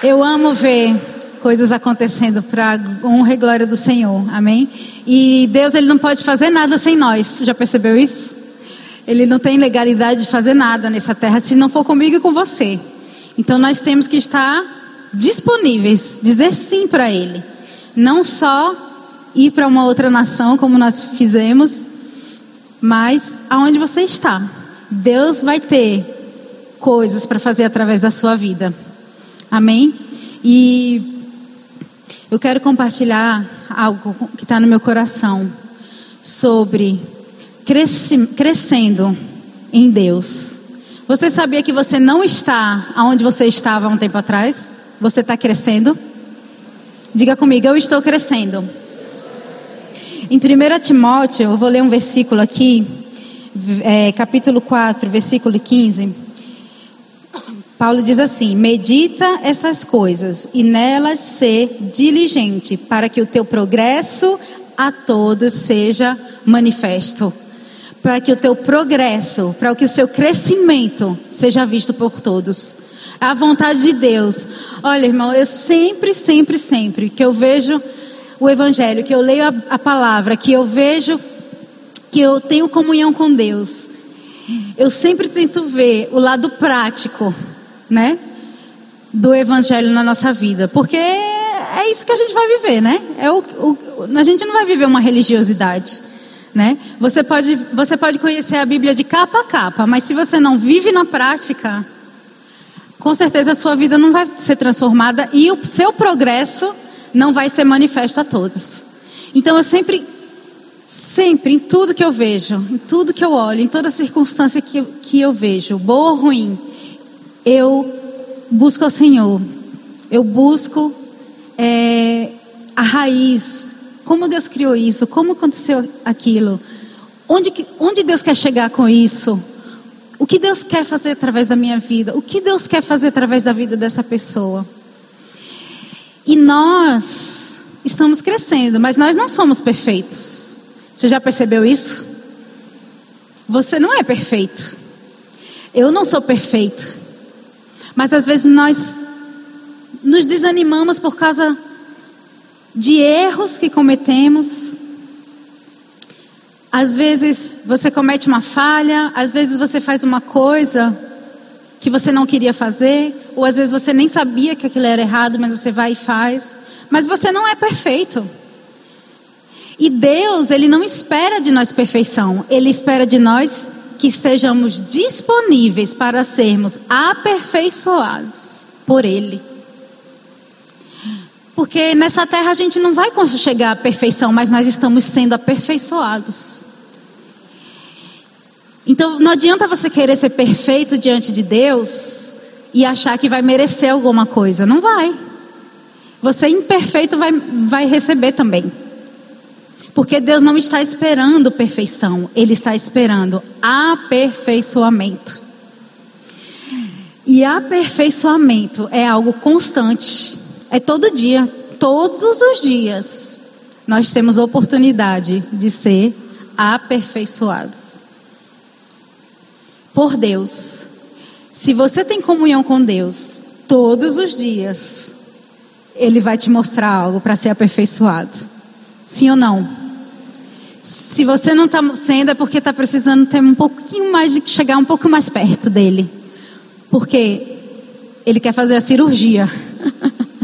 Eu amo ver coisas acontecendo para honra e glória do Senhor. Amém? E Deus, ele não pode fazer nada sem nós. Já percebeu isso? Ele não tem legalidade de fazer nada nessa terra se não for comigo e com você. Então nós temos que estar disponíveis, dizer sim para ele. Não só ir para uma outra nação como nós fizemos, mas aonde você está. Deus vai ter coisas para fazer através da sua vida. Amém? E eu quero compartilhar algo que está no meu coração sobre crescendo em Deus. Você sabia que você não está onde você estava há um tempo atrás? Você está crescendo? Diga comigo, eu estou crescendo. Em 1 Timóteo, eu vou ler um versículo aqui, é, capítulo 4, versículo 15. Paulo diz assim: medita essas coisas e nelas ser diligente, para que o teu progresso a todos seja manifesto. Para que o teu progresso, para que o seu crescimento seja visto por todos. A vontade de Deus. Olha, irmão, eu sempre, sempre, sempre que eu vejo o Evangelho, que eu leio a, a palavra, que eu vejo que eu tenho comunhão com Deus, eu sempre tento ver o lado prático né? Do evangelho na nossa vida, porque é isso que a gente vai viver, né? É o, o, a gente não vai viver uma religiosidade, né? Você pode, você pode conhecer a Bíblia de capa a capa, mas se você não vive na prática, com certeza a sua vida não vai ser transformada e o seu progresso não vai ser manifesto a todos. Então eu sempre, sempre, em tudo que eu vejo, em tudo que eu olho, em toda circunstância que, que eu vejo, boa ou ruim, eu busco ao Senhor, eu busco é, a raiz, como Deus criou isso, como aconteceu aquilo, onde, onde Deus quer chegar com isso, o que Deus quer fazer através da minha vida, o que Deus quer fazer através da vida dessa pessoa. E nós estamos crescendo, mas nós não somos perfeitos. Você já percebeu isso? Você não é perfeito. Eu não sou perfeito. Mas às vezes nós nos desanimamos por causa de erros que cometemos. Às vezes você comete uma falha, às vezes você faz uma coisa que você não queria fazer, ou às vezes você nem sabia que aquilo era errado, mas você vai e faz. Mas você não é perfeito. E Deus, Ele não espera de nós perfeição, Ele espera de nós que estejamos disponíveis para sermos aperfeiçoados por Ele. Porque nessa terra a gente não vai chegar à perfeição, mas nós estamos sendo aperfeiçoados. Então não adianta você querer ser perfeito diante de Deus e achar que vai merecer alguma coisa. Não vai. Você imperfeito vai, vai receber também. Porque Deus não está esperando perfeição, Ele está esperando aperfeiçoamento. E aperfeiçoamento é algo constante, é todo dia, todos os dias. Nós temos oportunidade de ser aperfeiçoados por Deus. Se você tem comunhão com Deus todos os dias, Ele vai te mostrar algo para ser aperfeiçoado. Sim ou não? Se você não está sendo, é porque está precisando ter um pouquinho mais de chegar um pouco mais perto dele. Porque ele quer fazer a cirurgia.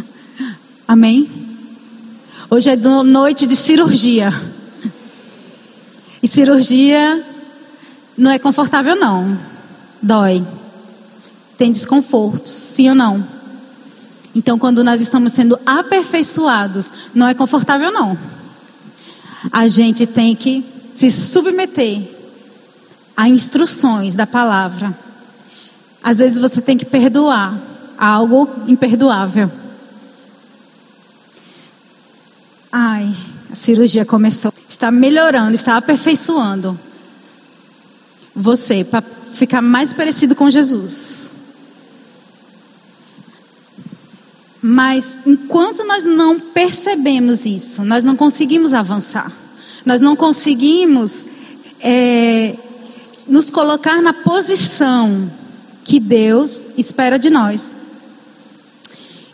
Amém? Hoje é noite de cirurgia. E cirurgia não é confortável, não. Dói. Tem desconfortos, sim ou não? Então, quando nós estamos sendo aperfeiçoados, não é confortável, não a gente tem que se submeter a instruções da palavra. Às vezes você tem que perdoar algo imperdoável. Ai, a cirurgia começou. Está melhorando, está aperfeiçoando você para ficar mais parecido com Jesus. Mas enquanto nós não percebemos isso, nós não conseguimos avançar. Nós não conseguimos é, nos colocar na posição que Deus espera de nós.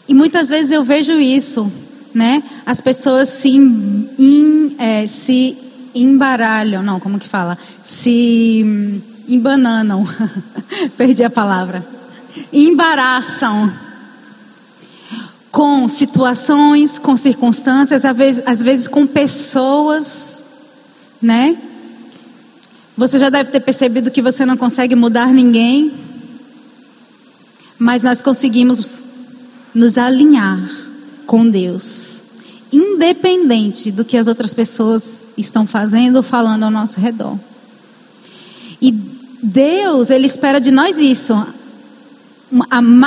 E muitas vezes eu vejo isso, né? As pessoas se, é, se embaralham, não, como que fala? Se embananam, perdi a palavra, embaraçam com situações, com circunstâncias, às vezes, às vezes com pessoas, né? Você já deve ter percebido que você não consegue mudar ninguém, mas nós conseguimos nos alinhar com Deus, independente do que as outras pessoas estão fazendo ou falando ao nosso redor. E Deus, Ele espera de nós isso,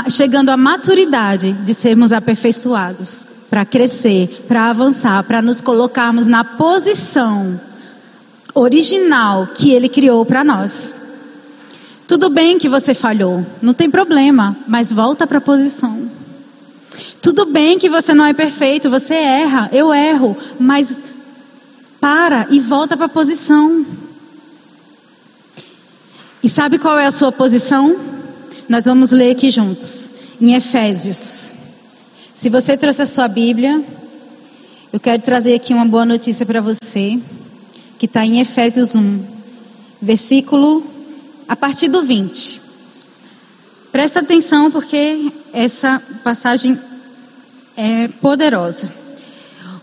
chegando à maturidade de sermos aperfeiçoados, para crescer, para avançar, para nos colocarmos na posição original que Ele criou para nós. Tudo bem que você falhou, não tem problema, mas volta para a posição. Tudo bem que você não é perfeito, você erra, eu erro, mas para e volta para a posição. E sabe qual é a sua posição? Nós vamos ler aqui juntos, em Efésios. Se você trouxe a sua Bíblia, eu quero trazer aqui uma boa notícia para você, que está em Efésios 1, versículo a partir do 20. Presta atenção porque essa passagem é poderosa.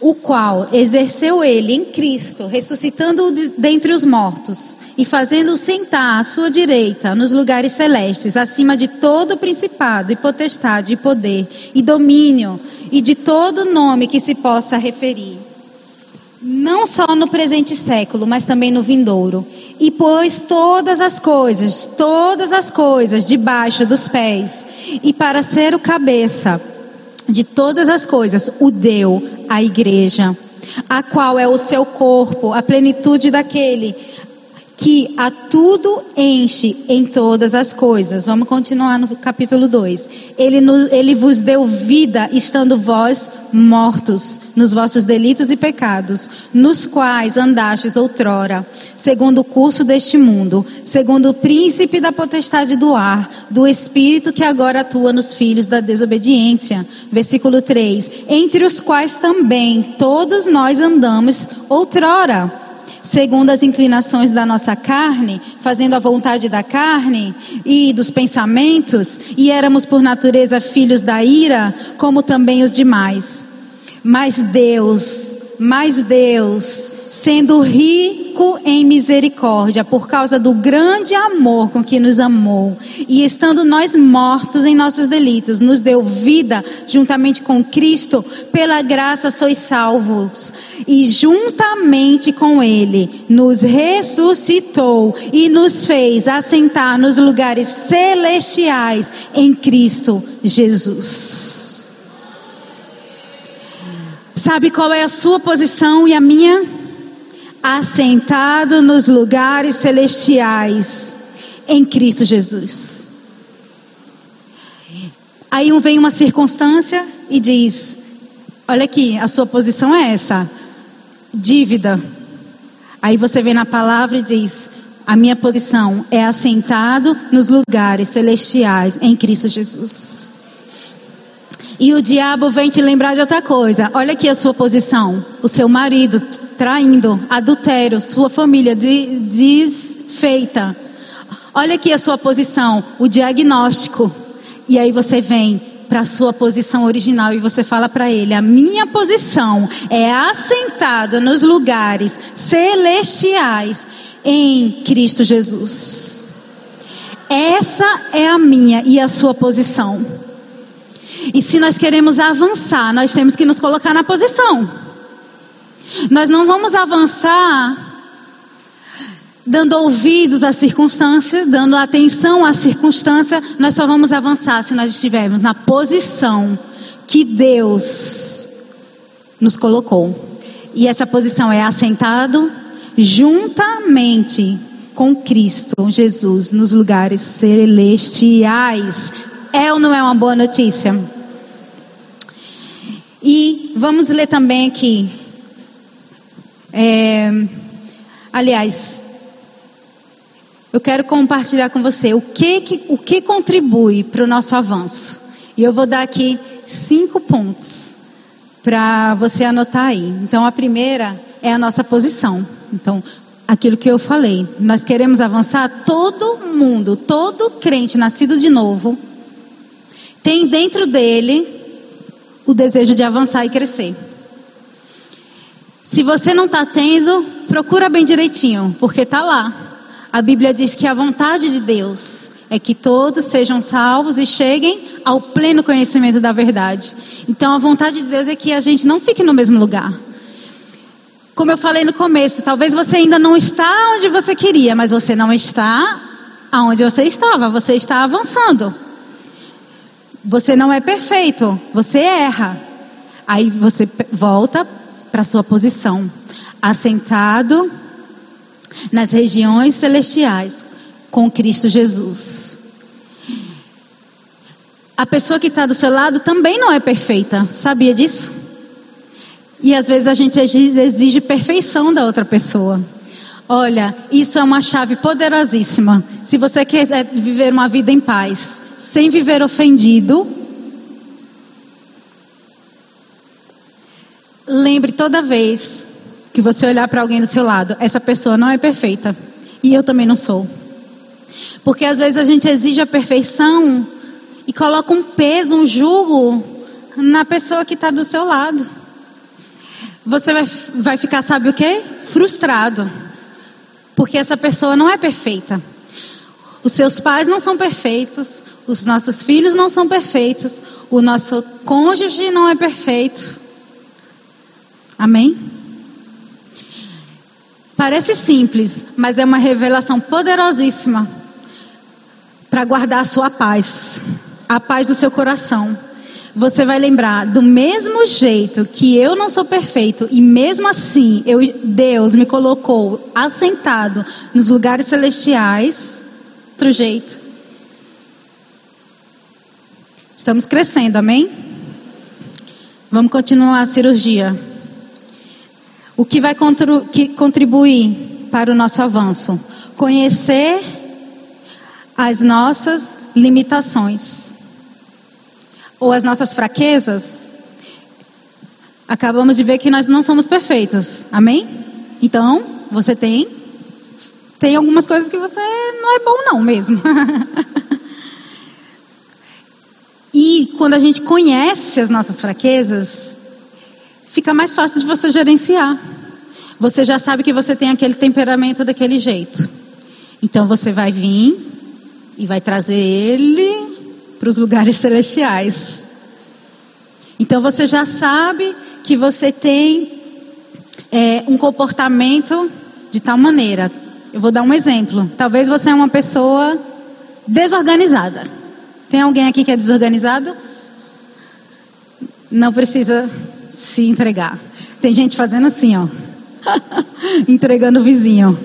O qual exerceu ele em Cristo, ressuscitando dentre os mortos e fazendo-o sentar à sua direita nos lugares celestes, acima de todo principado e potestade e poder e domínio e de todo nome que se possa referir não só no presente século, mas também no vindouro. E pôs todas as coisas, todas as coisas debaixo dos pés, e para ser o cabeça de todas as coisas, o deu à igreja, a qual é o seu corpo, a plenitude daquele que a tudo enche em todas as coisas. Vamos continuar no capítulo 2. Ele, ele vos deu vida, estando vós mortos nos vossos delitos e pecados, nos quais andastes outrora, segundo o curso deste mundo, segundo o príncipe da potestade do ar, do espírito que agora atua nos filhos da desobediência. Versículo 3: Entre os quais também todos nós andamos outrora segundo as inclinações da nossa carne, fazendo a vontade da carne e dos pensamentos, e éramos por natureza filhos da ira, como também os demais. Mas Deus, mas Deus, sendo rico em misericórdia, por causa do grande amor com que nos amou, e estando nós mortos em nossos delitos, nos deu vida juntamente com Cristo, pela graça sois salvos, e juntamente com Ele nos ressuscitou e nos fez assentar nos lugares celestiais em Cristo Jesus. Sabe qual é a sua posição e a minha? Assentado nos lugares celestiais em Cristo Jesus. Aí vem uma circunstância e diz: Olha aqui, a sua posição é essa, dívida. Aí você vem na palavra e diz: A minha posição é assentado nos lugares celestiais em Cristo Jesus. E o diabo vem te lembrar de outra coisa. Olha aqui a sua posição. O seu marido traindo, adultério, sua família desfeita. Olha aqui a sua posição, o diagnóstico. E aí você vem para a sua posição original e você fala para ele: a minha posição é assentado nos lugares celestiais em Cristo Jesus. Essa é a minha e a sua posição. E se nós queremos avançar, nós temos que nos colocar na posição. Nós não vamos avançar dando ouvidos à circunstância, dando atenção à circunstância, nós só vamos avançar se nós estivermos na posição que Deus nos colocou. E essa posição é assentado juntamente com Cristo Jesus nos lugares celestiais. É ou não é uma boa notícia? E vamos ler também aqui. É, aliás, eu quero compartilhar com você o que, que o que contribui para o nosso avanço. E eu vou dar aqui cinco pontos para você anotar aí. Então, a primeira é a nossa posição. Então, aquilo que eu falei, nós queremos avançar, todo mundo, todo crente nascido de novo, tem dentro dele o desejo de avançar e crescer. Se você não está tendo, procura bem direitinho, porque está lá. A Bíblia diz que a vontade de Deus é que todos sejam salvos e cheguem ao pleno conhecimento da verdade. Então a vontade de Deus é que a gente não fique no mesmo lugar. Como eu falei no começo, talvez você ainda não está onde você queria, mas você não está aonde você estava, você está avançando. Você não é perfeito, você erra. Aí você volta para sua posição, assentado nas regiões celestiais com Cristo Jesus. A pessoa que está do seu lado também não é perfeita, sabia disso? E às vezes a gente exige perfeição da outra pessoa. Olha, isso é uma chave poderosíssima. Se você quer viver uma vida em paz, sem viver ofendido, lembre toda vez que você olhar para alguém do seu lado, essa pessoa não é perfeita. E eu também não sou. Porque às vezes a gente exige a perfeição e coloca um peso, um jugo na pessoa que está do seu lado. Você vai, vai ficar, sabe o que? Frustrado. Porque essa pessoa não é perfeita. Os seus pais não são perfeitos, os nossos filhos não são perfeitos, o nosso cônjuge não é perfeito. Amém? Parece simples, mas é uma revelação poderosíssima para guardar a sua paz, a paz do seu coração. Você vai lembrar, do mesmo jeito que eu não sou perfeito e mesmo assim eu, Deus me colocou assentado nos lugares celestiais, outro jeito. Estamos crescendo, amém? Vamos continuar a cirurgia. O que vai contribuir para o nosso avanço? Conhecer as nossas limitações ou as nossas fraquezas. Acabamos de ver que nós não somos perfeitos, amém? Então, você tem tem algumas coisas que você não é bom não mesmo. e quando a gente conhece as nossas fraquezas, fica mais fácil de você gerenciar. Você já sabe que você tem aquele temperamento daquele jeito. Então você vai vir e vai trazer ele para os lugares celestiais. Então você já sabe que você tem é, um comportamento de tal maneira, eu vou dar um exemplo. Talvez você é uma pessoa desorganizada. Tem alguém aqui que é desorganizado? Não precisa se entregar. Tem gente fazendo assim, ó. Entregando o vizinho.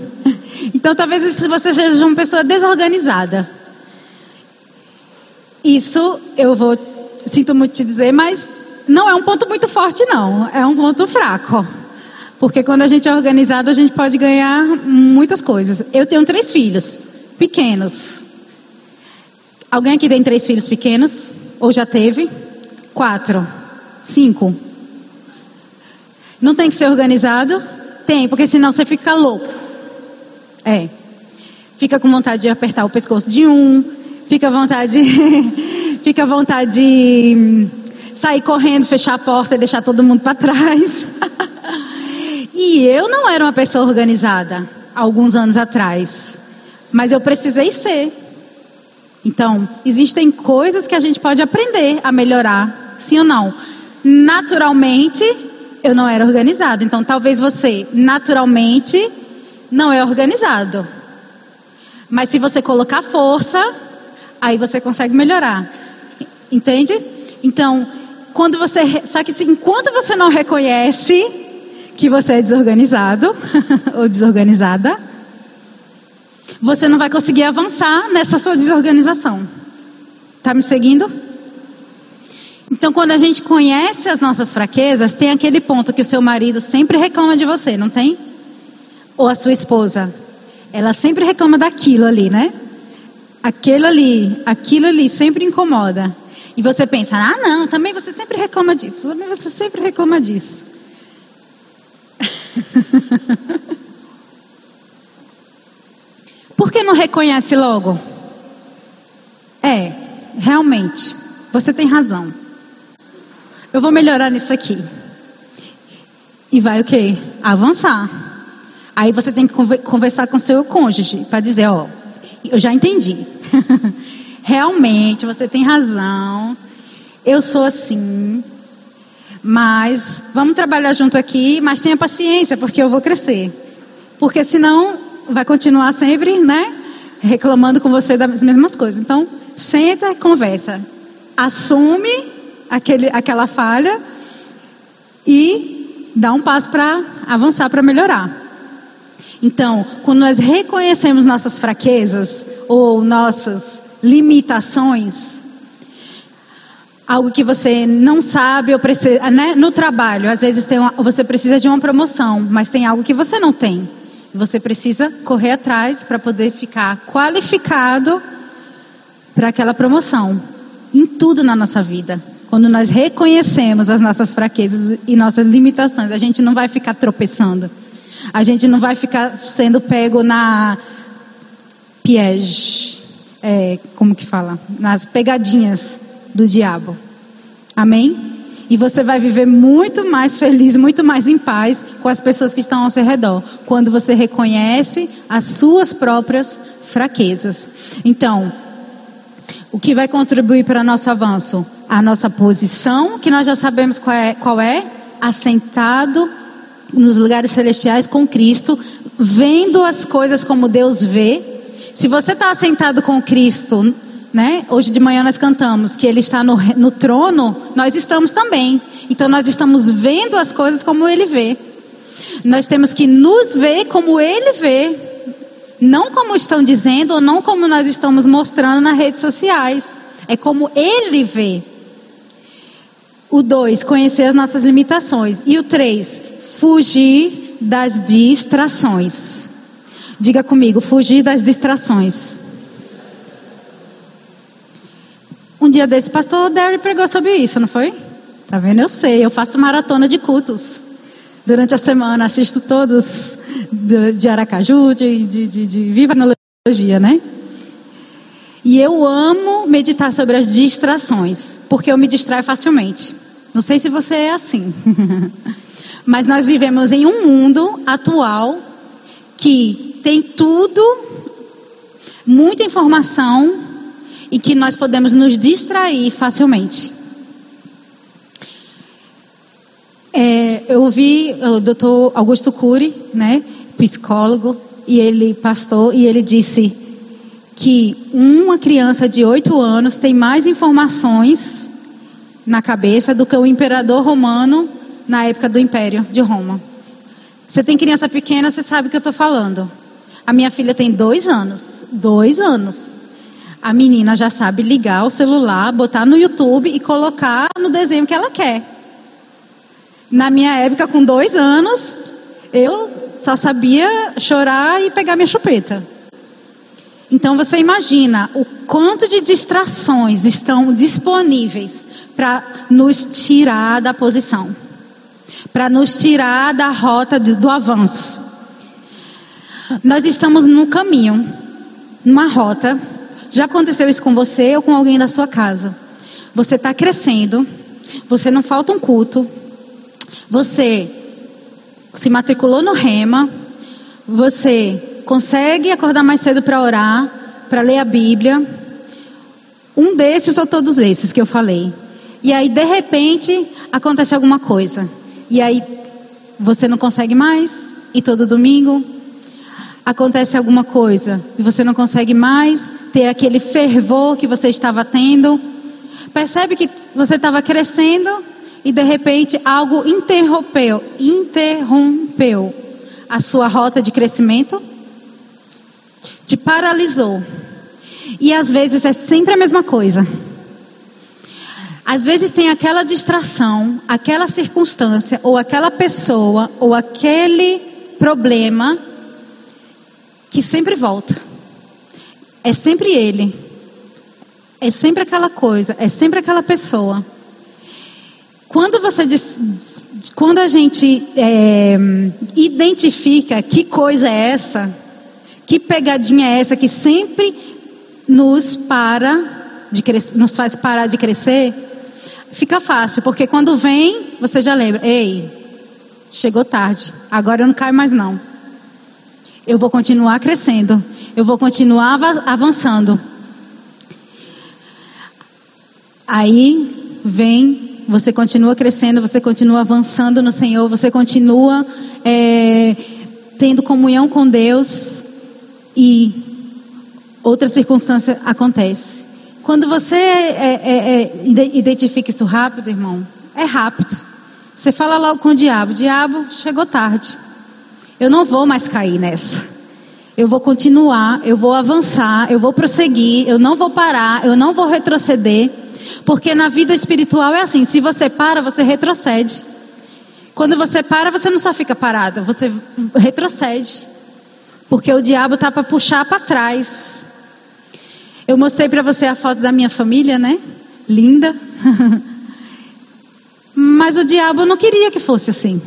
Então talvez você seja uma pessoa desorganizada. Isso eu vou, sinto muito te dizer, mas não é um ponto muito forte não. É um ponto fraco. Porque quando a gente é organizado, a gente pode ganhar muitas coisas. Eu tenho três filhos, pequenos. Alguém aqui tem três filhos pequenos? Ou já teve? Quatro? Cinco? Não tem que ser organizado? Tem, porque senão você fica louco. É. Fica com vontade de apertar o pescoço de um, fica à vontade, fica à vontade de sair correndo, fechar a porta e deixar todo mundo para trás. E eu não era uma pessoa organizada alguns anos atrás, mas eu precisei ser. Então, existem coisas que a gente pode aprender a melhorar, sim ou não. Naturalmente, eu não era organizado. Então, talvez você, naturalmente, não é organizado. Mas se você colocar força, aí você consegue melhorar. Entende? Então, quando você, só que enquanto você não reconhece que você é desorganizado ou desorganizada, você não vai conseguir avançar nessa sua desorganização. Tá me seguindo? Então, quando a gente conhece as nossas fraquezas, tem aquele ponto que o seu marido sempre reclama de você, não tem? Ou a sua esposa. Ela sempre reclama daquilo ali, né? Aquilo ali, aquilo ali sempre incomoda. E você pensa, ah, não, também você sempre reclama disso, também você sempre reclama disso. Por que não reconhece logo? É, realmente, você tem razão. Eu vou melhorar nisso aqui. E vai o quê? Avançar. Aí você tem que conversar com seu cônjuge para dizer, ó, eu já entendi. Realmente, você tem razão. Eu sou assim. Mas vamos trabalhar junto aqui, mas tenha paciência, porque eu vou crescer. Porque senão vai continuar sempre, né? Reclamando com você das mesmas coisas. Então, senta conversa. Assume aquele, aquela falha e dá um passo para avançar, para melhorar. Então, quando nós reconhecemos nossas fraquezas ou nossas limitações, algo que você não sabe ou precisa, né? no trabalho, às vezes uma, você precisa de uma promoção, mas tem algo que você não tem. Você precisa correr atrás para poder ficar qualificado para aquela promoção. Em tudo na nossa vida. Quando nós reconhecemos as nossas fraquezas e nossas limitações, a gente não vai ficar tropeçando. A gente não vai ficar sendo pego na piège, é, como que fala? Nas pegadinhas do diabo. Amém? E você vai viver muito mais feliz, muito mais em paz com as pessoas que estão ao seu redor, quando você reconhece as suas próprias fraquezas. Então, o que vai contribuir para nosso avanço? A nossa posição, que nós já sabemos qual é, qual é assentado nos lugares celestiais com Cristo, vendo as coisas como Deus vê. Se você está assentado com Cristo, né? Hoje de manhã nós cantamos que Ele está no, no trono, nós estamos também. Então nós estamos vendo as coisas como Ele vê. Nós temos que nos ver como Ele vê, não como estão dizendo ou não como nós estamos mostrando nas redes sociais. É como Ele vê. O dois, conhecer as nossas limitações. E o três, Fugir das distrações. Diga comigo, fugir das distrações. Um dia desse, pastor Derry pregou sobre isso, não foi? Tá vendo? Eu sei, eu faço maratona de cultos. Durante a semana, assisto todos de, Aracaju, de, de, de, de Viva Analogia, né? E eu amo meditar sobre as distrações, porque eu me distraio facilmente. Não sei se você é assim. Mas nós vivemos em um mundo atual que tem tudo, muita informação e que nós podemos nos distrair facilmente. É, eu ouvi o doutor Augusto Cury, né, psicólogo, e ele pastor, e ele disse que uma criança de 8 anos tem mais informações na cabeça do que o imperador romano na época do Império de Roma. Você tem criança pequena, você sabe o que eu estou falando. A minha filha tem dois anos. Dois anos. A menina já sabe ligar o celular, botar no YouTube e colocar no desenho que ela quer. Na minha época, com dois anos, eu só sabia chorar e pegar minha chupeta. Então você imagina o quanto de distrações estão disponíveis para nos tirar da posição para nos tirar da rota do, do avanço. Nós estamos no caminho, numa rota. Já aconteceu isso com você ou com alguém da sua casa? Você está crescendo, você não falta um culto, você se matriculou no Rema, você consegue acordar mais cedo para orar, para ler a Bíblia. Um desses ou todos esses que eu falei. E aí, de repente, acontece alguma coisa. E aí você não consegue mais, e todo domingo acontece alguma coisa, e você não consegue mais ter aquele fervor que você estava tendo. Percebe que você estava crescendo e de repente algo interrompeu, interrompeu a sua rota de crescimento, te paralisou. E às vezes é sempre a mesma coisa. Às vezes tem aquela distração, aquela circunstância, ou aquela pessoa, ou aquele problema que sempre volta. É sempre ele. É sempre aquela coisa, é sempre aquela pessoa. Quando você quando a gente é, identifica que coisa é essa, que pegadinha é essa que sempre nos para de crescer, nos faz parar de crescer, fica fácil, porque quando vem, você já lembra, ei, chegou tarde, agora eu não caio mais não. Eu vou continuar crescendo, eu vou continuar avançando. Aí vem, você continua crescendo, você continua avançando no Senhor, você continua é, tendo comunhão com Deus e outra circunstância acontece. Quando você é, é, é identifica isso rápido, irmão, é rápido. Você fala logo com o diabo: Diabo, chegou tarde. Eu não vou mais cair nessa. Eu vou continuar, eu vou avançar, eu vou prosseguir, eu não vou parar, eu não vou retroceder. Porque na vida espiritual é assim: se você para, você retrocede. Quando você para, você não só fica parado, você retrocede. Porque o diabo tá para puxar para trás. Eu mostrei para você a foto da minha família, né? Linda. Mas o diabo não queria que fosse assim.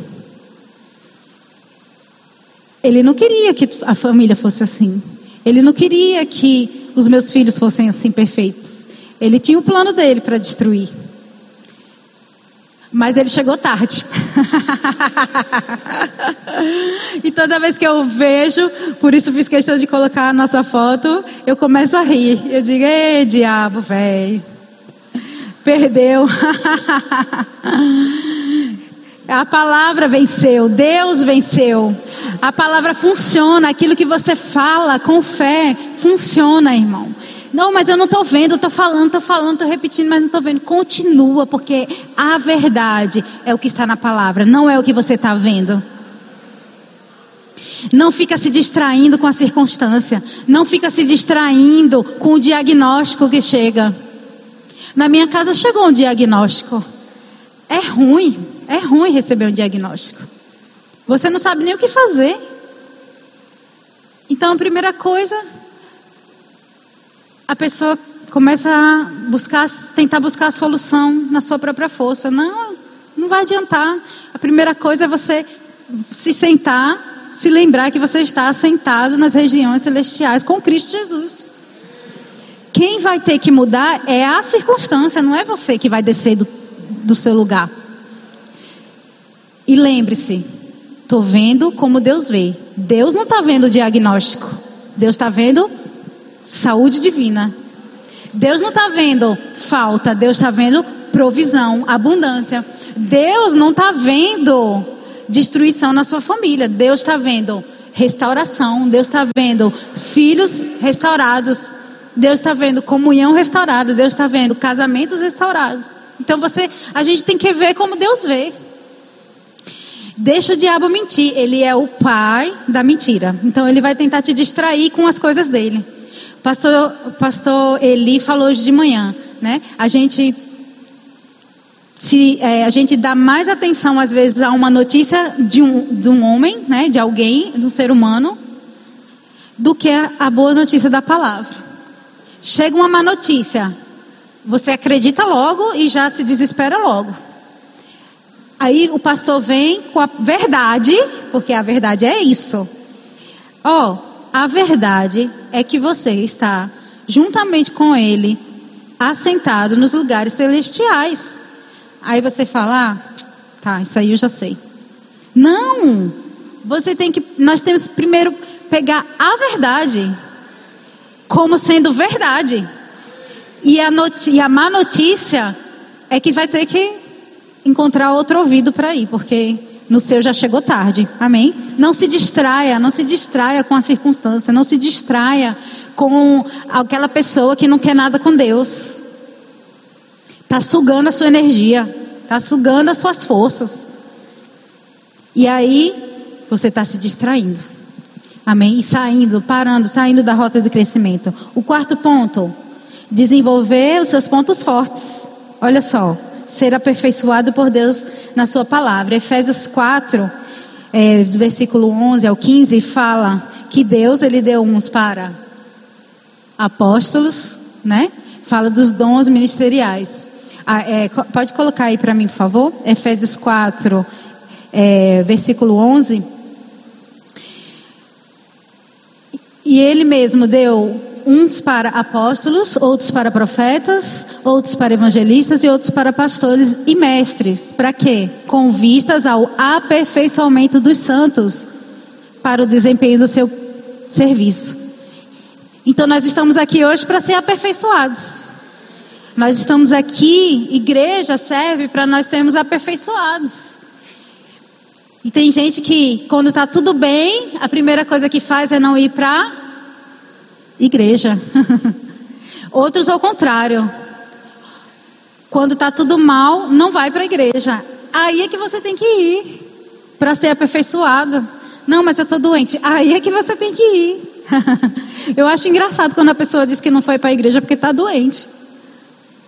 Ele não queria que a família fosse assim. Ele não queria que os meus filhos fossem assim perfeitos. Ele tinha o plano dele para destruir. Mas ele chegou tarde. e toda vez que eu vejo, por isso fiz questão de colocar a nossa foto, eu começo a rir. Eu digo, ei, diabo, velho. Perdeu. a palavra venceu, Deus venceu. A palavra funciona, aquilo que você fala com fé funciona, irmão. Não, mas eu não estou vendo, estou falando, estou falando, estou repetindo, mas não estou vendo. Continua, porque a verdade é o que está na palavra, não é o que você está vendo. Não fica se distraindo com a circunstância. Não fica se distraindo com o diagnóstico que chega. Na minha casa chegou um diagnóstico. É ruim, é ruim receber um diagnóstico. Você não sabe nem o que fazer. Então, a primeira coisa, a pessoa começa a buscar, tentar buscar a solução na sua própria força. Não, não vai adiantar. A primeira coisa é você se sentar, se lembrar que você está sentado nas regiões celestiais com Cristo Jesus. Quem vai ter que mudar é a circunstância, não é você que vai descer do, do seu lugar. E lembre-se, estou vendo como Deus vê. Deus não está vendo o diagnóstico. Deus está vendo saúde divina. Deus não está vendo falta, Deus está vendo provisão, abundância. Deus não está vendo destruição na sua família. Deus está vendo restauração. Deus está vendo filhos restaurados. Deus está vendo comunhão restaurada. Deus está vendo casamentos restaurados. Então você, a gente tem que ver como Deus vê. Deixa o diabo mentir. Ele é o pai da mentira. Então ele vai tentar te distrair com as coisas dele. Pastor, pastor Eli falou hoje de manhã, né? A gente se é, a gente dá mais atenção às vezes a uma notícia de um, de um homem, né, de alguém, de um ser humano, do que a, boa notícia da palavra. Chega uma má notícia, você acredita logo e já se desespera logo. Aí o pastor vem com a verdade, porque a verdade é isso. Ó, oh, a verdade é que você está juntamente com Ele assentado nos lugares celestiais. Aí você fala, ah, tá, isso aí eu já sei. Não! Você tem que, nós temos primeiro pegar a verdade como sendo verdade. E a, e a má notícia é que vai ter que encontrar outro ouvido para ir, porque no seu já chegou tarde. Amém? Não se distraia, não se distraia com a circunstância, não se distraia com aquela pessoa que não quer nada com Deus. Está sugando a sua energia, está sugando as suas forças. E aí você está se distraindo. Amém? E saindo, parando, saindo da rota do crescimento. O quarto ponto, desenvolver os seus pontos fortes. Olha só ser aperfeiçoado por Deus na sua palavra. Efésios 4, é, do versículo 11 ao 15, fala que Deus ele deu uns para apóstolos, né? fala dos dons ministeriais. Ah, é, pode colocar aí para mim, por favor? Efésios 4, é, versículo 11. E ele mesmo deu uns para apóstolos, outros para profetas, outros para evangelistas e outros para pastores e mestres. Para quê? Com vistas ao aperfeiçoamento dos santos, para o desempenho do seu serviço. Então nós estamos aqui hoje para ser aperfeiçoados. Nós estamos aqui, igreja serve para nós sermos aperfeiçoados. E tem gente que, quando está tudo bem, a primeira coisa que faz é não ir para igreja. Outros ao contrário. Quando está tudo mal, não vai para a igreja. Aí é que você tem que ir para ser aperfeiçoado. Não, mas eu estou doente. Aí é que você tem que ir. eu acho engraçado quando a pessoa diz que não foi para a igreja porque está doente.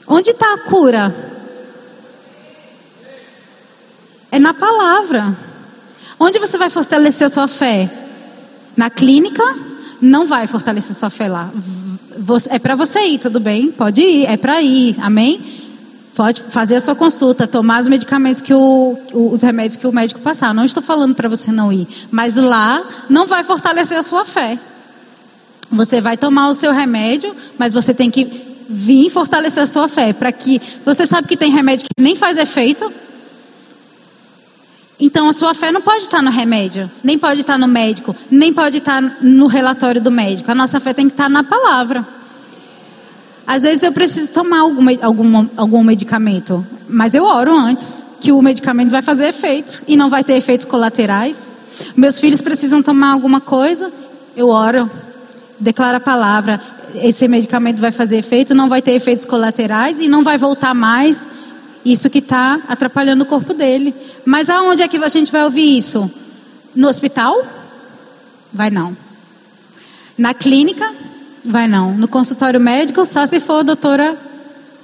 Onde está a cura? É na palavra. Onde você vai fortalecer a sua fé? Na clínica? Não vai fortalecer sua fé lá. É para você ir, tudo bem? Pode ir, é para ir, amém? Pode fazer a sua consulta, tomar os medicamentos que o, os remédios que o médico passar. Não estou falando para você não ir, mas lá não vai fortalecer a sua fé. Você vai tomar o seu remédio, mas você tem que vir fortalecer a sua fé, para que você sabe que tem remédio que nem faz efeito. Então a sua fé não pode estar no remédio, nem pode estar no médico, nem pode estar no relatório do médico. A nossa fé tem que estar na palavra. Às vezes eu preciso tomar algum, algum, algum medicamento, mas eu oro antes que o medicamento vai fazer efeito e não vai ter efeitos colaterais. Meus filhos precisam tomar alguma coisa, eu oro, declaro a palavra, esse medicamento vai fazer efeito, não vai ter efeitos colaterais e não vai voltar mais. Isso que está atrapalhando o corpo dele. Mas aonde é que a gente vai ouvir isso? No hospital? Vai não. Na clínica? Vai não. No consultório médico, só se for a doutora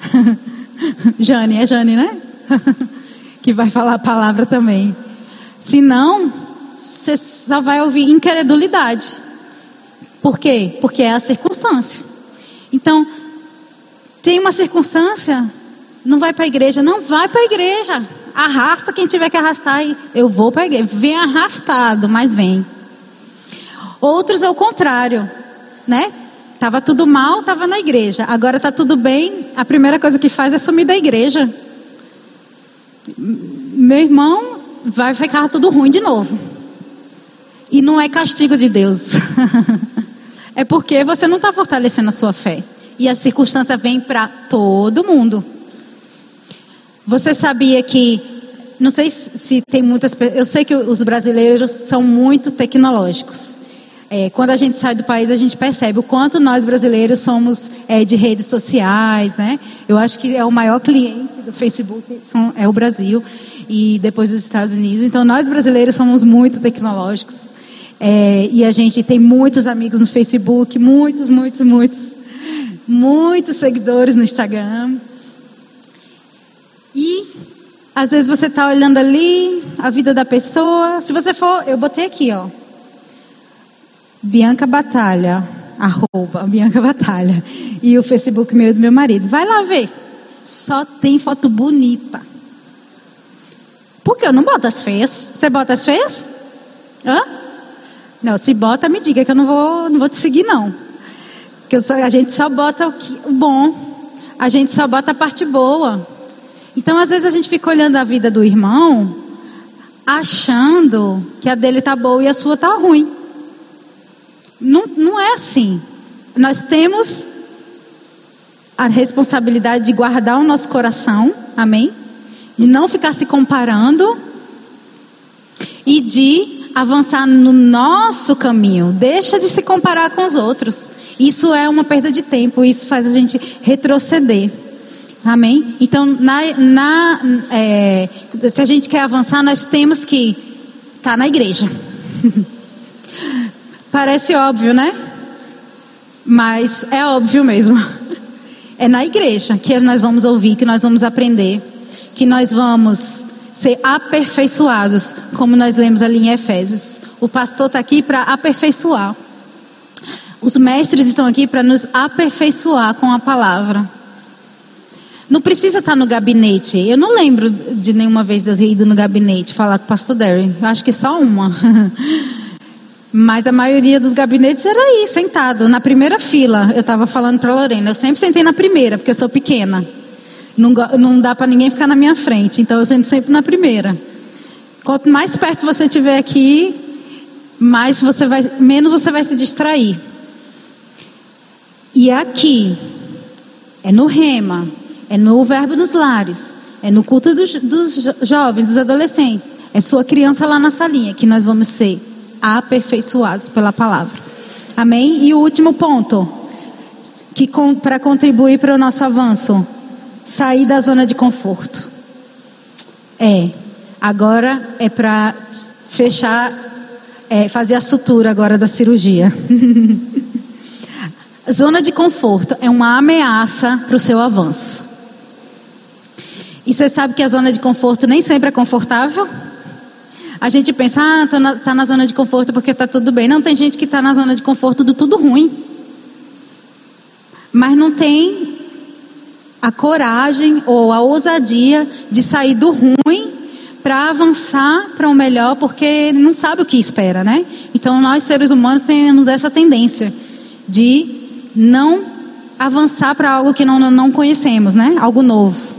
Jane, é Jane, né? que vai falar a palavra também. Se não, você só vai ouvir incredulidade. Por quê? Porque é a circunstância. Então, tem uma circunstância, não vai para a igreja, não vai para a igreja. Arrasta quem tiver que arrastar e eu vou para a igreja. Vem arrastado, mas vem. Outros é o contrário, né? Tava tudo mal, tava na igreja. Agora tá tudo bem, a primeira coisa que faz é sumir da igreja. Meu irmão, vai ficar tudo ruim de novo. E não é castigo de Deus. é porque você não está fortalecendo a sua fé. E a circunstância vem para todo mundo. Você sabia que, não sei se tem muitas eu sei que os brasileiros são muito tecnológicos. É, quando a gente sai do país, a gente percebe o quanto nós brasileiros somos é, de redes sociais, né? Eu acho que é o maior cliente do Facebook são, é o Brasil e depois dos Estados Unidos. Então, nós brasileiros somos muito tecnológicos. É, e a gente tem muitos amigos no Facebook, muitos, muitos, muitos, muitos seguidores no Instagram. E às vezes você está olhando ali a vida da pessoa. Se você for, eu botei aqui, ó. Bianca Batalha, arroba Bianca Batalha. E o Facebook meu do meu marido. Vai lá ver. Só tem foto bonita. Por que eu não boto as feias? Você bota as feias? Hã? Não, se bota, me diga que eu não vou, não vou te seguir, não. Porque só, a gente só bota o, que, o bom, a gente só bota a parte boa. Então, às vezes, a gente fica olhando a vida do irmão, achando que a dele tá boa e a sua tá ruim. Não, não é assim. Nós temos a responsabilidade de guardar o nosso coração, amém? De não ficar se comparando e de avançar no nosso caminho. Deixa de se comparar com os outros. Isso é uma perda de tempo, isso faz a gente retroceder. Amém? Então, na, na, é, se a gente quer avançar, nós temos que estar tá na igreja. Parece óbvio, né? Mas é óbvio mesmo. É na igreja que nós vamos ouvir, que nós vamos aprender, que nós vamos ser aperfeiçoados, como nós lemos ali em Efésios. O pastor está aqui para aperfeiçoar. Os mestres estão aqui para nos aperfeiçoar com a palavra. Não precisa estar no gabinete. Eu não lembro de nenhuma vez de eu ido no gabinete falar com o pastor Derry. Acho que só uma. Mas a maioria dos gabinetes era aí, sentado, na primeira fila. Eu estava falando para Lorena, eu sempre sentei na primeira, porque eu sou pequena. Não, não dá para ninguém ficar na minha frente, então eu sento sempre na primeira. Quanto mais perto você estiver aqui, mais você vai, menos você vai se distrair. E aqui, é no rema, é no verbo dos lares, é no culto dos, dos jovens, dos adolescentes, é sua criança lá na salinha que nós vamos ser aperfeiçoados pela palavra. Amém? E o último ponto, que para contribuir para o nosso avanço, sair da zona de conforto. É, agora é para fechar, é, fazer a sutura agora da cirurgia. zona de conforto é uma ameaça para o seu avanço. E você sabe que a zona de conforto nem sempre é confortável? A gente pensa, ah, está na, tá na zona de conforto porque está tudo bem. Não, tem gente que está na zona de conforto do tudo ruim. Mas não tem a coragem ou a ousadia de sair do ruim para avançar para o melhor, porque não sabe o que espera, né? Então nós seres humanos temos essa tendência de não avançar para algo que não, não conhecemos, né? Algo novo.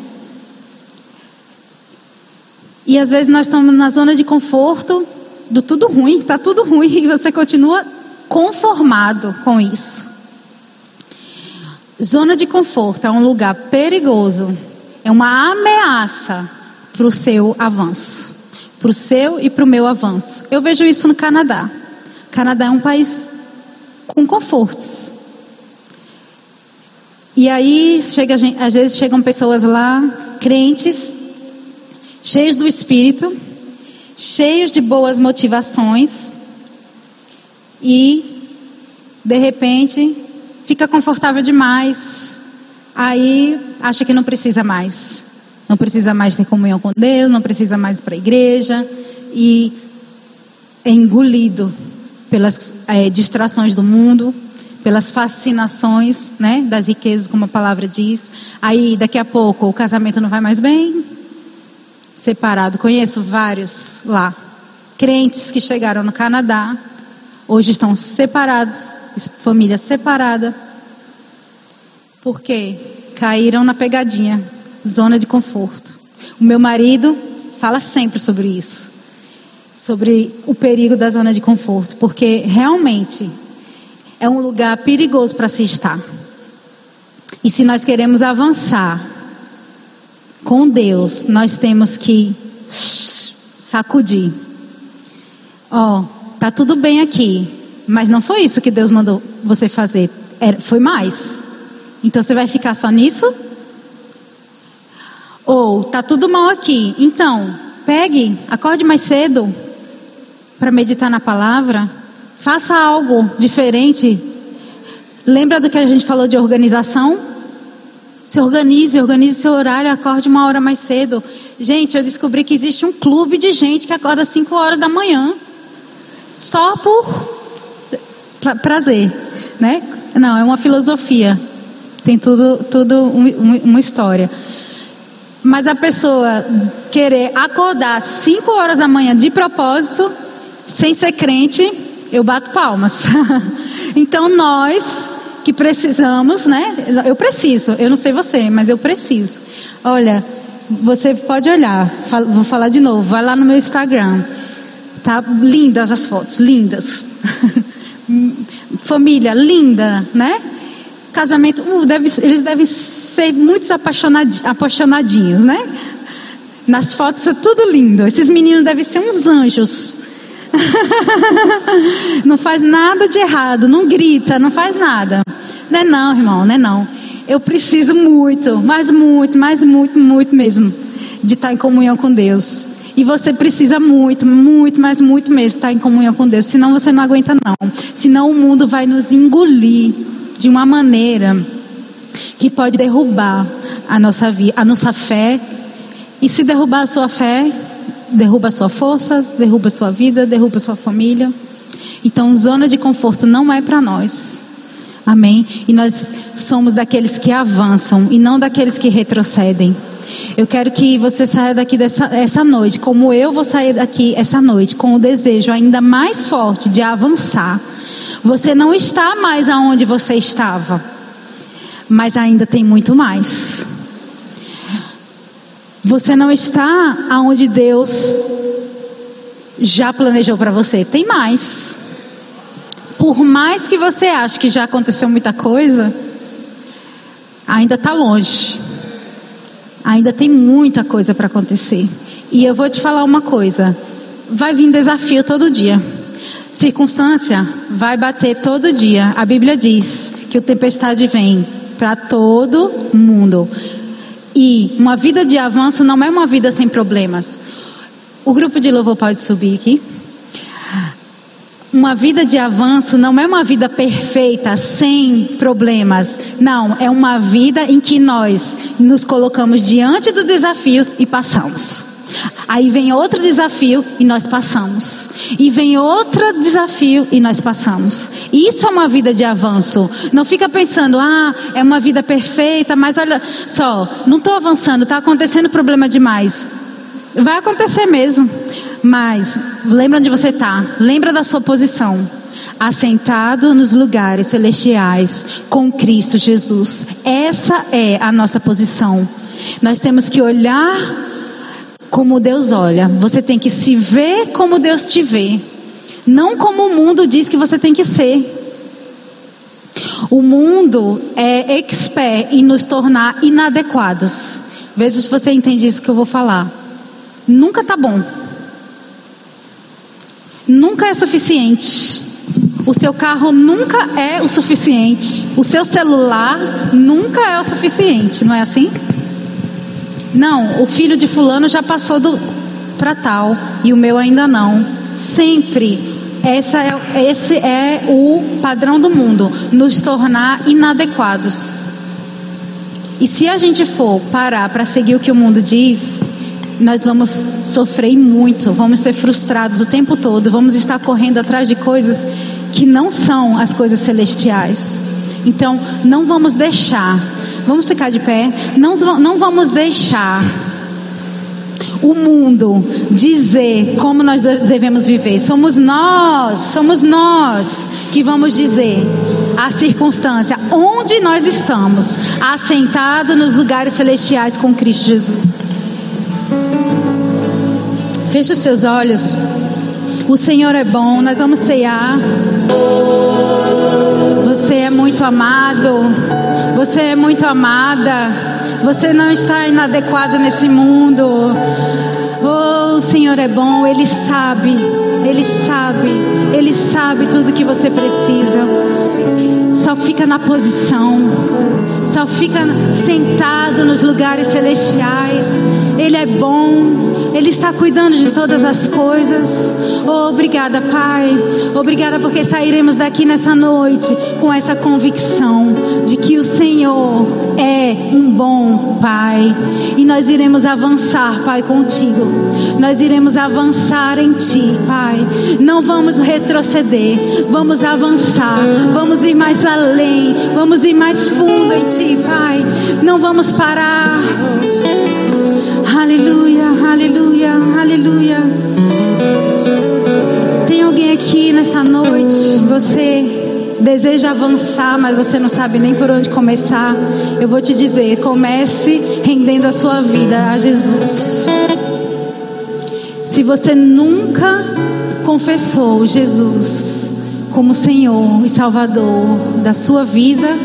E às vezes nós estamos na zona de conforto do tudo ruim, está tudo ruim e você continua conformado com isso. Zona de conforto é um lugar perigoso, é uma ameaça para o seu avanço, para o seu e para o meu avanço. Eu vejo isso no Canadá. O Canadá é um país com confortos. E aí, chega, às vezes chegam pessoas lá, crentes, cheios do Espírito, cheios de boas motivações e, de repente, fica confortável demais, aí acha que não precisa mais. Não precisa mais ter comunhão com Deus, não precisa mais ir para a igreja e é engolido pelas é, distrações do mundo, pelas fascinações, né, das riquezas, como a palavra diz. Aí, daqui a pouco, o casamento não vai mais bem, separado. Conheço vários lá, crentes que chegaram no Canadá, hoje estão separados, família separada, porque caíram na pegadinha, zona de conforto. O meu marido fala sempre sobre isso, sobre o perigo da zona de conforto, porque realmente é um lugar perigoso para se estar. E se nós queremos avançar, com Deus, nós temos que sacudir. Ó, oh, tá tudo bem aqui, mas não foi isso que Deus mandou você fazer. Era, foi mais. Então você vai ficar só nisso? Ou tá tudo mal aqui. Então, pegue, acorde mais cedo para meditar na palavra. Faça algo diferente. Lembra do que a gente falou de organização? Se organize, organize seu horário, acorde uma hora mais cedo. Gente, eu descobri que existe um clube de gente que acorda 5 horas da manhã. Só por pra, prazer, né? Não, é uma filosofia. Tem tudo, tudo um, uma história. Mas a pessoa querer acordar 5 horas da manhã de propósito, sem ser crente, eu bato palmas. então nós que precisamos, né? Eu preciso, eu não sei você, mas eu preciso. Olha, você pode olhar, vou falar de novo, vai lá no meu Instagram. Tá lindas as fotos, lindas. Família linda, né? Casamento, uh, deve, eles devem ser muitos apaixonadinhos, né? Nas fotos é tudo lindo. Esses meninos devem ser uns anjos. não faz nada de errado, não grita, não faz nada. Não é não, irmão, não é não. Eu preciso muito, mas muito, mas muito, muito mesmo, de estar em comunhão com Deus. E você precisa muito, muito, mas muito mesmo estar em comunhão com Deus. Senão você não aguenta não. Senão o mundo vai nos engolir de uma maneira que pode derrubar a nossa a nossa fé. E se derrubar a sua fé, derruba a sua força, derruba a sua vida, derruba a sua família. Então, zona de conforto não é para nós. Amém? E nós somos daqueles que avançam e não daqueles que retrocedem. Eu quero que você saia daqui dessa essa noite, como eu vou sair daqui essa noite, com o desejo ainda mais forte de avançar. Você não está mais aonde você estava, mas ainda tem muito mais. Você não está aonde Deus já planejou para você, tem mais por mais que você ache que já aconteceu muita coisa, ainda está longe. Ainda tem muita coisa para acontecer. E eu vou te falar uma coisa: vai vir desafio todo dia. Circunstância vai bater todo dia. A Bíblia diz que o tempestade vem para todo mundo. E uma vida de avanço não é uma vida sem problemas. O grupo de louvor pode subir aqui. Uma vida de avanço não é uma vida perfeita, sem problemas. Não, é uma vida em que nós nos colocamos diante dos desafios e passamos. Aí vem outro desafio e nós passamos. E vem outro desafio e nós passamos. Isso é uma vida de avanço. Não fica pensando, ah, é uma vida perfeita, mas olha só, não estou avançando, está acontecendo problema demais. Vai acontecer mesmo. Mas lembra onde você está. Lembra da sua posição. Assentado nos lugares celestiais com Cristo Jesus. Essa é a nossa posição. Nós temos que olhar como Deus olha. Você tem que se ver como Deus te vê. Não como o mundo diz que você tem que ser. O mundo é expert em nos tornar inadequados. Veja se você entende isso que eu vou falar. Nunca tá bom nunca é suficiente. O seu carro nunca é o suficiente. O seu celular nunca é o suficiente, não é assim? Não, o filho de fulano já passou para tal e o meu ainda não. Sempre essa é, esse é o padrão do mundo, nos tornar inadequados. E se a gente for parar para seguir o que o mundo diz, nós vamos sofrer muito, vamos ser frustrados o tempo todo, vamos estar correndo atrás de coisas que não são as coisas celestiais. Então, não vamos deixar, vamos ficar de pé, não, não vamos deixar o mundo dizer como nós devemos viver. Somos nós, somos nós que vamos dizer a circunstância onde nós estamos, assentados nos lugares celestiais com Cristo Jesus. Feche os seus olhos. O Senhor é bom, nós vamos cear. Você é muito amado. Você é muito amada. Você não está inadequado nesse mundo. Oh, o Senhor é bom, Ele sabe. Ele sabe. Ele sabe tudo que você precisa. Só fica na posição. Só fica sentado nos lugares celestiais. Ele é bom. Ele está cuidando de todas as coisas. Oh, obrigada, Pai. Obrigada porque sairemos daqui nessa noite com essa convicção de que o Senhor é um bom Pai. E nós iremos avançar, Pai, contigo. Nós iremos avançar em Ti, Pai. Não vamos retroceder. Vamos avançar. Vamos ir mais além. Vamos ir mais fundo em Ti, Pai. Não vamos parar. Aleluia, aleluia, aleluia. Tem alguém aqui nessa noite? Você deseja avançar, mas você não sabe nem por onde começar. Eu vou te dizer: comece rendendo a sua vida a Jesus. Se você nunca confessou Jesus como Senhor e Salvador da sua vida,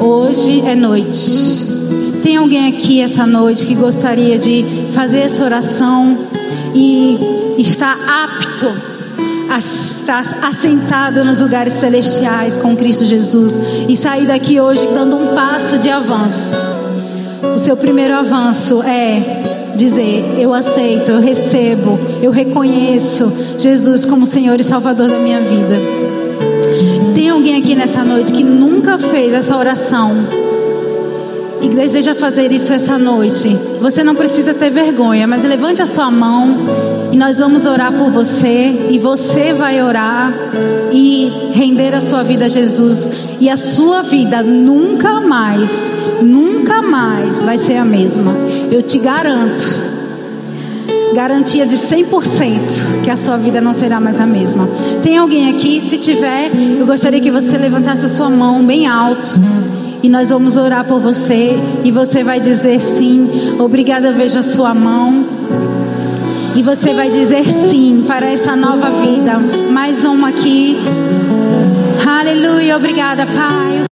hoje é noite. Tem alguém aqui essa noite que gostaria de fazer essa oração e está apto a estar assentado nos lugares celestiais com Cristo Jesus e sair daqui hoje dando um passo de avanço? O seu primeiro avanço é dizer: Eu aceito, eu recebo, eu reconheço Jesus como Senhor e Salvador da minha vida. Tem alguém aqui nessa noite que nunca fez essa oração? E deseja fazer isso essa noite, você não precisa ter vergonha, mas levante a sua mão e nós vamos orar por você e você vai orar e render a sua vida a Jesus e a sua vida nunca mais, nunca mais vai ser a mesma. Eu te garanto. Garantia de 100% que a sua vida não será mais a mesma. Tem alguém aqui? Se tiver, eu gostaria que você levantasse a sua mão bem alto e nós vamos orar por você e você vai dizer sim. Obrigada, veja sua mão. E você vai dizer sim para essa nova vida. Mais uma aqui. Aleluia, obrigada, Pai.